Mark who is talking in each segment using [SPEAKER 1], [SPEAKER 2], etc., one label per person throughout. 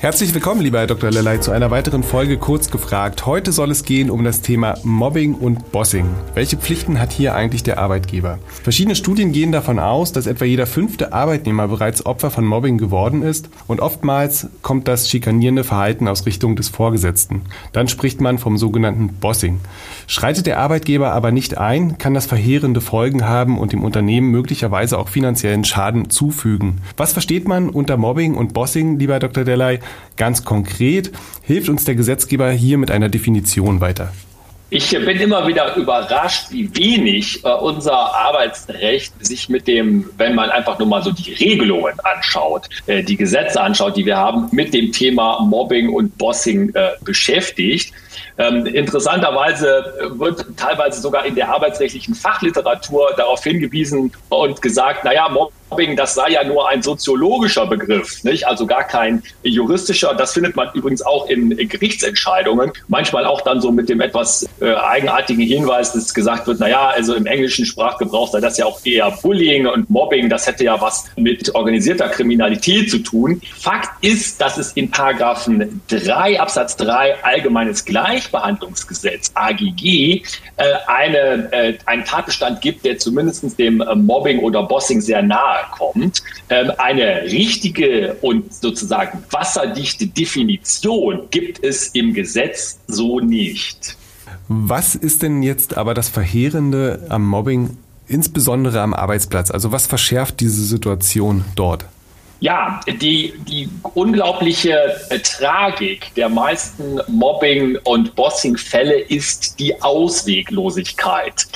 [SPEAKER 1] Herzlich willkommen, lieber Herr Dr. Lellay, zu einer weiteren Folge Kurz gefragt. Heute soll es gehen um das Thema Mobbing und Bossing. Welche Pflichten hat hier eigentlich der Arbeitgeber? Verschiedene Studien gehen davon aus, dass etwa jeder fünfte Arbeitnehmer bereits Opfer von Mobbing geworden ist und oftmals kommt das schikanierende Verhalten aus Richtung des Vorgesetzten. Dann spricht man vom sogenannten Bossing. Schreitet der Arbeitgeber aber nicht ein, kann das verheerende Folgen haben und dem Unternehmen möglicherweise auch finanziellen Schaden zufügen. Was versteht man unter Mobbing und Bossing, lieber Herr Dr. Lellay? Ganz konkret hilft uns der Gesetzgeber hier mit einer Definition weiter.
[SPEAKER 2] Ich bin immer wieder überrascht, wie wenig äh, unser Arbeitsrecht sich mit dem, wenn man einfach nur mal so die Regelungen anschaut, äh, die Gesetze anschaut, die wir haben, mit dem Thema Mobbing und Bossing äh, beschäftigt. Ähm, interessanterweise wird teilweise sogar in der arbeitsrechtlichen Fachliteratur darauf hingewiesen und gesagt, naja, Mobbing, das sei ja nur ein soziologischer Begriff, nicht? also gar kein juristischer. Das findet man übrigens auch in Gerichtsentscheidungen. Manchmal auch dann so mit dem etwas äh, eigenartigen Hinweis, dass gesagt wird, naja, also im englischen Sprachgebrauch sei das ja auch eher Bullying und Mobbing. Das hätte ja was mit organisierter Kriminalität zu tun. Fakt ist, dass es in Paragraphen 3 Absatz 3 allgemeines Gleichbehandlungsgesetz AGG äh, eine, äh, einen Tatbestand gibt, der zumindest dem äh, Mobbing oder Bossing sehr nahe kommt. Ähm, eine richtige und sozusagen wasserdichte Definition gibt es im Gesetz so nicht.
[SPEAKER 1] Was ist denn jetzt aber das Verheerende am Mobbing, insbesondere am Arbeitsplatz? Also was verschärft diese Situation dort?
[SPEAKER 2] Ja, die, die unglaubliche äh, Tragik der meisten Mobbing- und Bossing-Fälle ist die Ausweglosigkeit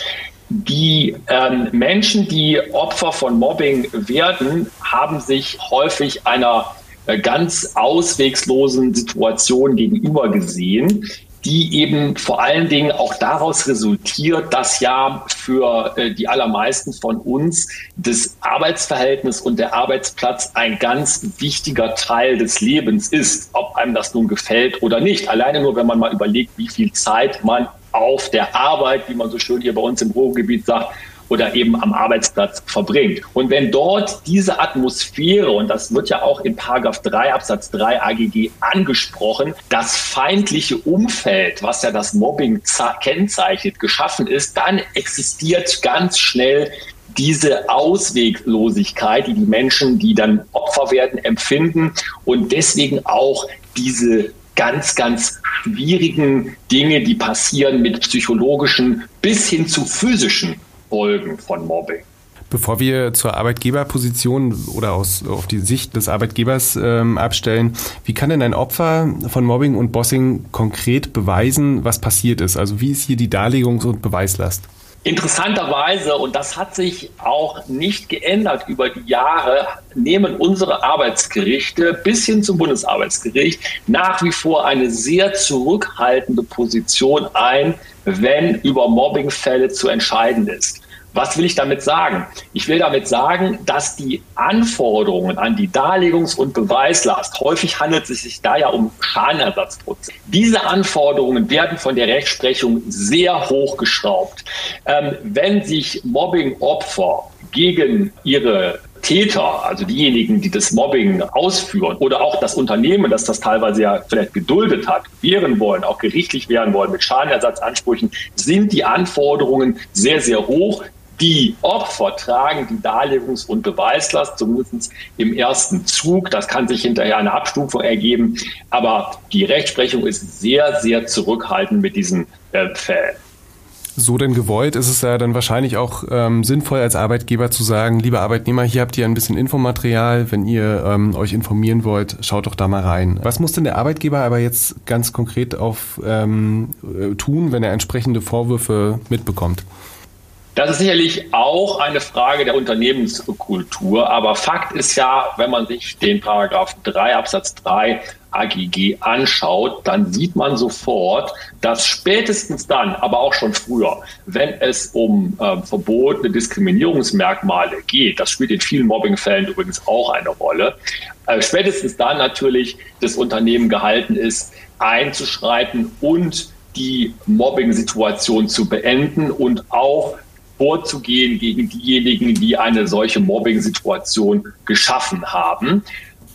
[SPEAKER 2] die ähm, Menschen, die Opfer von Mobbing werden, haben sich häufig einer äh, ganz auswegslosen Situation gegenüber gesehen, die eben vor allen Dingen auch daraus resultiert, dass ja für äh, die allermeisten von uns das Arbeitsverhältnis und der Arbeitsplatz ein ganz wichtiger Teil des Lebens ist, ob einem das nun gefällt oder nicht. Alleine nur, wenn man mal überlegt, wie viel Zeit man auf der Arbeit, wie man so schön hier bei uns im Ruhrgebiet sagt, oder eben am Arbeitsplatz verbringt. Und wenn dort diese Atmosphäre, und das wird ja auch in Paragraph 3 Absatz 3 AGG angesprochen, das feindliche Umfeld, was ja das Mobbing kennzeichnet, geschaffen ist, dann existiert ganz schnell diese Ausweglosigkeit, die die Menschen, die dann Opfer werden, empfinden und deswegen auch diese ganz, ganz schwierigen Dinge, die passieren mit psychologischen bis hin zu physischen Folgen von Mobbing.
[SPEAKER 1] Bevor wir zur Arbeitgeberposition oder aus, auf die Sicht des Arbeitgebers ähm, abstellen, wie kann denn ein Opfer von Mobbing und Bossing konkret beweisen, was passiert ist? Also wie ist hier die Darlegungs- und Beweislast?
[SPEAKER 2] Interessanterweise, und das hat sich auch nicht geändert über die Jahre, nehmen unsere Arbeitsgerichte bis hin zum Bundesarbeitsgericht nach wie vor eine sehr zurückhaltende Position ein, wenn über Mobbingfälle zu entscheiden ist. Was will ich damit sagen? Ich will damit sagen, dass die Anforderungen an die Darlegungs- und Beweislast, häufig handelt es sich da ja um Schadenersatzprozesse, diese Anforderungen werden von der Rechtsprechung sehr hoch geschraubt. Ähm, wenn sich Mobbing-Opfer gegen ihre Täter, also diejenigen, die das Mobbing ausführen oder auch das Unternehmen, das das teilweise ja vielleicht geduldet hat, wehren wollen, auch gerichtlich wehren wollen mit Schadenersatzansprüchen, sind die Anforderungen sehr, sehr hoch. Die Opfer tragen die Darlegungs- und Beweislast, zumindest im ersten Zug. Das kann sich hinterher eine Abstufung ergeben. Aber die Rechtsprechung ist sehr, sehr zurückhaltend mit diesen äh, Fällen
[SPEAKER 1] so denn gewollt, ist es ja dann wahrscheinlich auch ähm, sinnvoll als Arbeitgeber zu sagen, liebe Arbeitnehmer, hier habt ihr ein bisschen Infomaterial, wenn ihr ähm, euch informieren wollt, schaut doch da mal rein. Was muss denn der Arbeitgeber aber jetzt ganz konkret auf ähm, äh, tun, wenn er entsprechende Vorwürfe mitbekommt?
[SPEAKER 2] Das ist sicherlich auch eine Frage der Unternehmenskultur, aber Fakt ist ja, wenn man sich den Paragraph 3 Absatz 3 AGG anschaut, dann sieht man sofort, dass spätestens dann, aber auch schon früher, wenn es um äh, verbotene Diskriminierungsmerkmale geht, das spielt in vielen Mobbingfällen übrigens auch eine Rolle, äh, spätestens dann natürlich das Unternehmen gehalten ist, einzuschreiten und die Mobbing-Situation zu beenden und auch vorzugehen gegen diejenigen, die eine solche Mobbing-Situation geschaffen haben.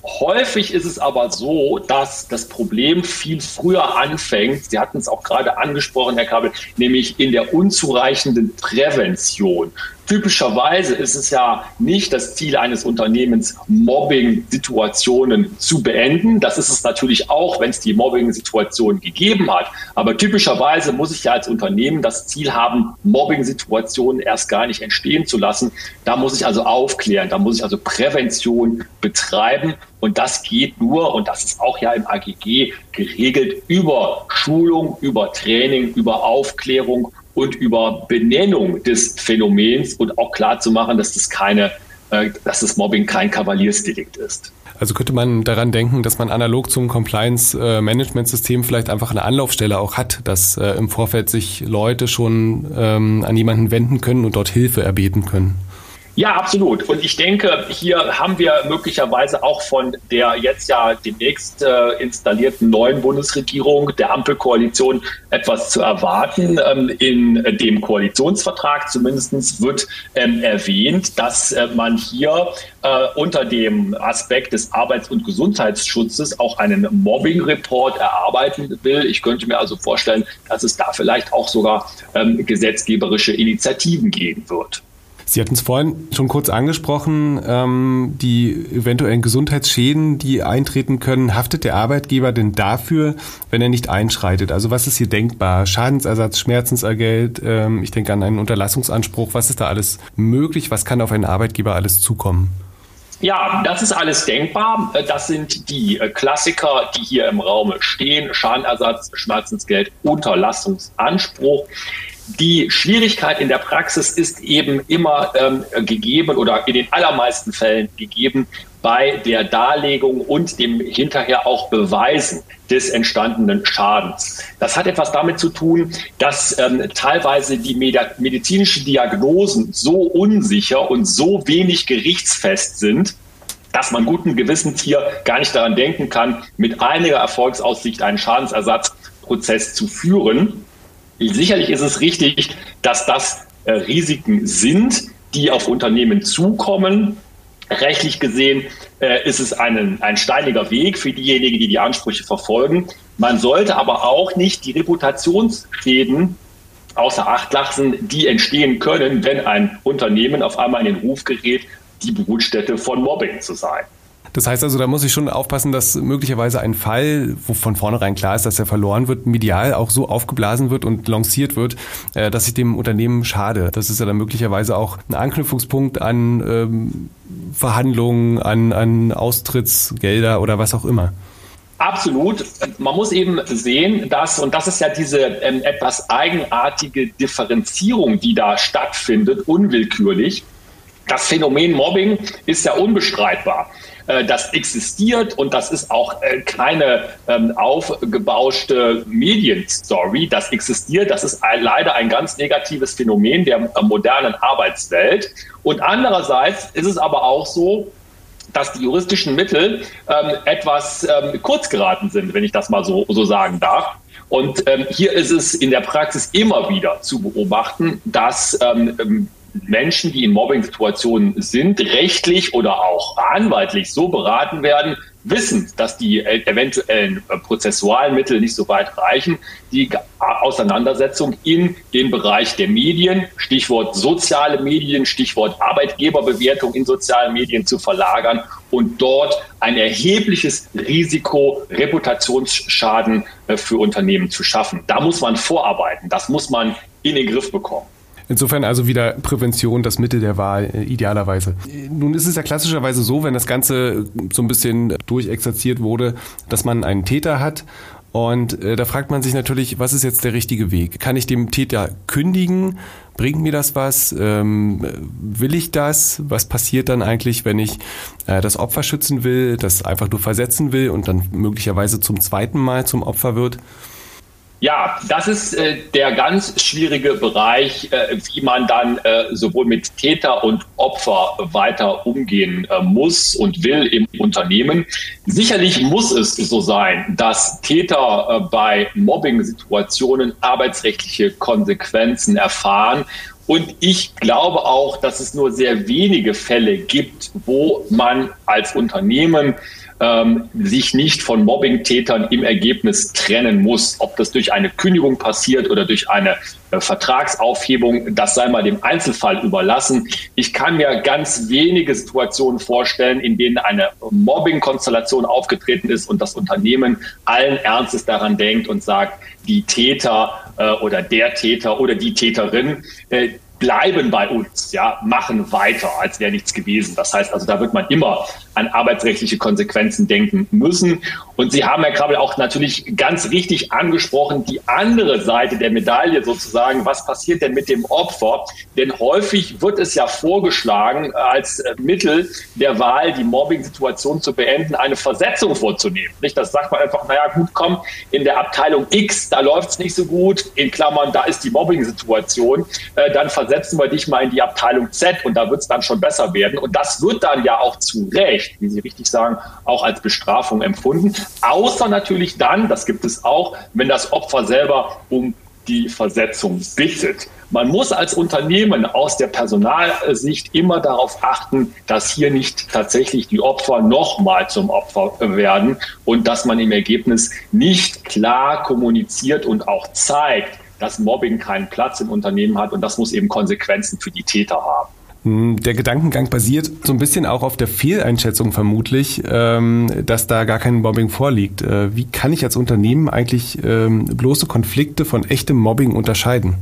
[SPEAKER 2] Häufig ist es aber so, dass das Problem viel früher anfängt. Sie hatten es auch gerade angesprochen, Herr Kabel, nämlich in der unzureichenden Prävention. Typischerweise ist es ja nicht das Ziel eines Unternehmens, Mobbing-Situationen zu beenden. Das ist es natürlich auch, wenn es die Mobbing-Situation gegeben hat. Aber typischerweise muss ich ja als Unternehmen das Ziel haben, Mobbing-Situationen erst gar nicht entstehen zu lassen. Da muss ich also aufklären, da muss ich also Prävention betreiben. Und das geht nur, und das ist auch ja im AGG geregelt, über Schulung, über Training, über Aufklärung und über Benennung des Phänomens und auch klar zu machen, dass das keine, äh, dass das Mobbing kein Kavaliersdelikt ist.
[SPEAKER 1] Also könnte man daran denken, dass man analog zum Compliance-Management-System vielleicht einfach eine Anlaufstelle auch hat, dass äh, im Vorfeld sich Leute schon ähm, an jemanden wenden können und dort Hilfe erbeten können.
[SPEAKER 2] Ja, absolut. Und ich denke, hier haben wir möglicherweise auch von der jetzt ja demnächst äh, installierten neuen Bundesregierung, der Ampelkoalition, etwas zu erwarten. Ähm, in dem Koalitionsvertrag zumindest wird ähm, erwähnt, dass äh, man hier äh, unter dem Aspekt des Arbeits- und Gesundheitsschutzes auch einen Mobbing-Report erarbeiten will. Ich könnte mir also vorstellen, dass es da vielleicht auch sogar ähm, gesetzgeberische Initiativen geben wird.
[SPEAKER 1] Sie hatten es vorhin schon kurz angesprochen, ähm, die eventuellen Gesundheitsschäden, die eintreten können. Haftet der Arbeitgeber denn dafür, wenn er nicht einschreitet? Also was ist hier denkbar? Schadensersatz, Schmerzensergelt, ähm, ich denke an einen Unterlassungsanspruch. Was ist da alles möglich? Was kann auf einen Arbeitgeber alles zukommen?
[SPEAKER 2] Ja, das ist alles denkbar. Das sind die Klassiker, die hier im Raum stehen. Schadenersatz, Schmerzensgeld, Unterlassungsanspruch. Die Schwierigkeit in der Praxis ist eben immer ähm, gegeben oder in den allermeisten Fällen gegeben bei der Darlegung und dem hinterher auch Beweisen des entstandenen Schadens. Das hat etwas damit zu tun, dass ähm, teilweise die medizinischen Diagnosen so unsicher und so wenig gerichtsfest sind, dass man guten Gewissens hier gar nicht daran denken kann, mit einiger Erfolgsaussicht einen Schadensersatzprozess zu führen. Sicherlich ist es richtig, dass das äh, Risiken sind, die auf Unternehmen zukommen. Rechtlich gesehen äh, ist es einen, ein steiniger Weg für diejenigen, die die Ansprüche verfolgen. Man sollte aber auch nicht die Reputationsschäden außer Acht lassen, die entstehen können, wenn ein Unternehmen auf einmal in den Ruf gerät, die Brutstätte von Mobbing zu sein.
[SPEAKER 1] Das heißt also, da muss ich schon aufpassen, dass möglicherweise ein Fall, wo von vornherein klar ist, dass er verloren wird, medial auch so aufgeblasen wird und lanciert wird, äh, dass ich dem Unternehmen schade. Das ist ja dann möglicherweise auch ein Anknüpfungspunkt an ähm, Verhandlungen, an, an Austrittsgelder oder was auch immer.
[SPEAKER 2] Absolut. Man muss eben sehen, dass, und das ist ja diese ähm, etwas eigenartige Differenzierung, die da stattfindet, unwillkürlich. Das Phänomen Mobbing ist ja unbestreitbar. Äh, das existiert und das ist auch äh, keine ähm, aufgebauschte Medienstory. Das existiert, das ist leider ein ganz negatives Phänomen der äh, modernen Arbeitswelt. Und andererseits ist es aber auch so, dass die juristischen Mittel ähm, etwas ähm, kurz geraten sind, wenn ich das mal so, so sagen darf. Und ähm, hier ist es in der Praxis immer wieder zu beobachten, dass ähm, Menschen, die in Mobbing-Situationen sind, rechtlich oder auch anwaltlich so beraten werden, wissen, dass die eventuellen äh, prozessualen Mittel nicht so weit reichen, die Auseinandersetzung in den Bereich der Medien, Stichwort soziale Medien, Stichwort Arbeitgeberbewertung in sozialen Medien zu verlagern und dort ein erhebliches Risiko, Reputationsschaden äh, für Unternehmen zu schaffen. Da muss man vorarbeiten, das muss man in den Griff bekommen.
[SPEAKER 1] Insofern also wieder Prävention das Mittel der Wahl, äh, idealerweise. Nun ist es ja klassischerweise so, wenn das Ganze so ein bisschen durchexerziert wurde, dass man einen Täter hat Und äh, da fragt man sich natürlich, was ist jetzt der richtige Weg? Kann ich dem Täter kündigen? Bringt mir das was? Ähm, will ich das? Was passiert dann eigentlich, wenn ich äh, das Opfer schützen will, das einfach nur versetzen will und dann möglicherweise zum zweiten Mal zum Opfer wird?
[SPEAKER 2] Ja, das ist äh, der ganz schwierige Bereich, äh, wie man dann äh, sowohl mit Täter und Opfer weiter umgehen äh, muss und will im Unternehmen. Sicherlich muss es so sein, dass Täter äh, bei Mobbing-Situationen arbeitsrechtliche Konsequenzen erfahren und ich glaube auch, dass es nur sehr wenige Fälle gibt, wo man als Unternehmen ähm, sich nicht von Mobbingtätern im Ergebnis trennen muss. Ob das durch eine Kündigung passiert oder durch eine äh, Vertragsaufhebung, das sei mal dem Einzelfall überlassen. Ich kann mir ganz wenige Situationen vorstellen, in denen eine Mobbing-Konstellation aufgetreten ist und das Unternehmen allen Ernstes daran denkt und sagt, die Täter äh, oder der Täter oder die Täterin, äh, bleiben bei uns, ja, machen weiter, als wäre nichts gewesen. Das heißt also, da wird man immer an arbeitsrechtliche Konsequenzen denken müssen. Und Sie haben, Herr Krabbel, auch natürlich ganz richtig angesprochen, die andere Seite der Medaille sozusagen. Was passiert denn mit dem Opfer? Denn häufig wird es ja vorgeschlagen, als Mittel der Wahl, die Mobbing-Situation zu beenden, eine Versetzung vorzunehmen. Nicht? Das sagt man einfach, naja, gut, komm, in der Abteilung X, da läuft es nicht so gut. In Klammern, da ist die Mobbing-Situation. Äh, dann versetzen wir dich mal in die Abteilung Z und da wird es dann schon besser werden. Und das wird dann ja auch zu Recht, wie Sie richtig sagen, auch als Bestrafung empfunden. Außer natürlich dann, das gibt es auch, wenn das Opfer selber um die Versetzung bittet. Man muss als Unternehmen aus der Personalsicht immer darauf achten, dass hier nicht tatsächlich die Opfer nochmal zum Opfer werden und dass man im Ergebnis nicht klar kommuniziert und auch zeigt, dass Mobbing keinen Platz im Unternehmen hat und das muss eben Konsequenzen für die Täter haben.
[SPEAKER 1] Hm, der Gedankengang basiert so ein bisschen auch auf der Fehleinschätzung vermutlich, ähm, dass da gar kein Mobbing vorliegt. Äh, wie kann ich als Unternehmen eigentlich ähm, bloße Konflikte von echtem Mobbing unterscheiden?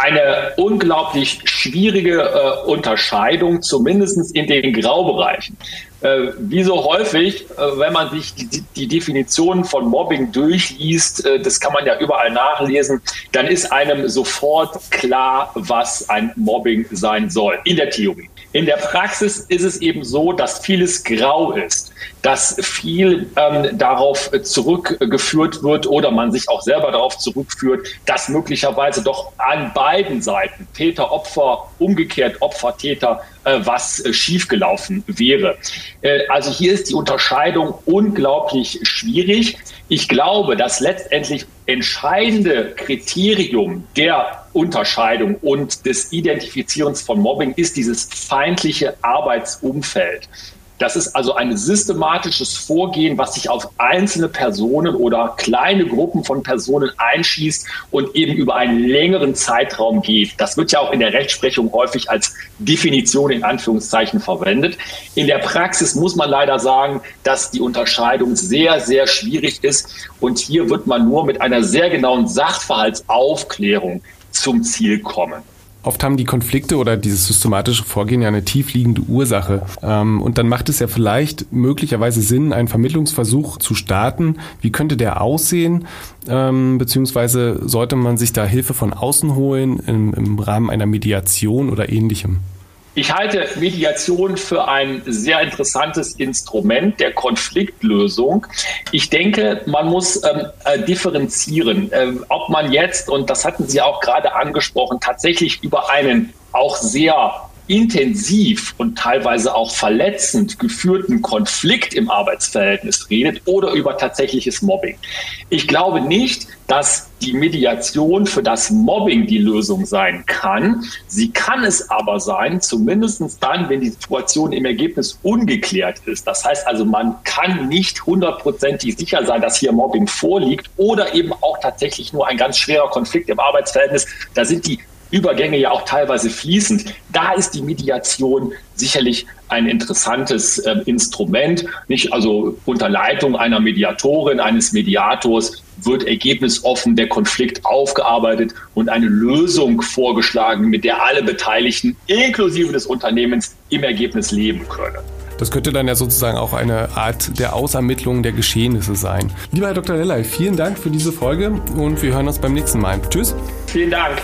[SPEAKER 2] eine unglaublich schwierige äh, Unterscheidung, zumindest in den Graubereichen. Äh, wie so häufig, äh, wenn man sich die, die Definitionen von Mobbing durchliest, äh, das kann man ja überall nachlesen, dann ist einem sofort klar, was ein Mobbing sein soll, in der Theorie. In der Praxis ist es eben so, dass vieles grau ist, dass viel ähm, darauf zurückgeführt wird oder man sich auch selber darauf zurückführt, dass möglicherweise doch an beiden Seiten Täter, Opfer, umgekehrt Opfer, Täter, äh, was äh, schiefgelaufen wäre. Äh, also hier ist die Unterscheidung unglaublich schwierig. Ich glaube, das letztendlich entscheidende Kriterium der Unterscheidung und des Identifizierens von Mobbing ist dieses feindliche Arbeitsumfeld. Das ist also ein systematisches Vorgehen, was sich auf einzelne Personen oder kleine Gruppen von Personen einschießt und eben über einen längeren Zeitraum geht. Das wird ja auch in der Rechtsprechung häufig als Definition in Anführungszeichen verwendet. In der Praxis muss man leider sagen, dass die Unterscheidung sehr, sehr schwierig ist. Und hier wird man nur mit einer sehr genauen Sachverhaltsaufklärung zum Ziel kommen.
[SPEAKER 1] Oft haben die Konflikte oder dieses systematische Vorgehen ja eine tiefliegende Ursache. Ähm, und dann macht es ja vielleicht möglicherweise Sinn, einen Vermittlungsversuch zu starten. Wie könnte der aussehen? Ähm, beziehungsweise sollte man sich da Hilfe von außen holen im, im Rahmen einer Mediation oder ähnlichem?
[SPEAKER 2] Ich halte Mediation für ein sehr interessantes Instrument der Konfliktlösung. Ich denke, man muss ähm, äh, differenzieren, äh, ob man jetzt, und das hatten Sie auch gerade angesprochen, tatsächlich über einen auch sehr intensiv und teilweise auch verletzend geführten Konflikt im Arbeitsverhältnis redet oder über tatsächliches Mobbing. Ich glaube nicht, dass die Mediation für das Mobbing die Lösung sein kann. Sie kann es aber sein, zumindest dann, wenn die Situation im Ergebnis ungeklärt ist. Das heißt also, man kann nicht hundertprozentig sicher sein, dass hier Mobbing vorliegt oder eben auch tatsächlich nur ein ganz schwerer Konflikt im Arbeitsverhältnis. Da sind die Übergänge ja auch teilweise fließend. Da ist die Mediation sicherlich ein interessantes äh, Instrument. Nicht also unter Leitung einer Mediatorin, eines Mediators wird ergebnisoffen der Konflikt aufgearbeitet und eine Lösung vorgeschlagen, mit der alle Beteiligten inklusive des Unternehmens im Ergebnis leben können.
[SPEAKER 1] Das könnte dann ja sozusagen auch eine Art der Ausermittlung der Geschehnisse sein. Lieber Herr Dr. Lellay, vielen Dank für diese Folge und wir hören uns beim nächsten Mal. Tschüss.
[SPEAKER 2] Vielen Dank.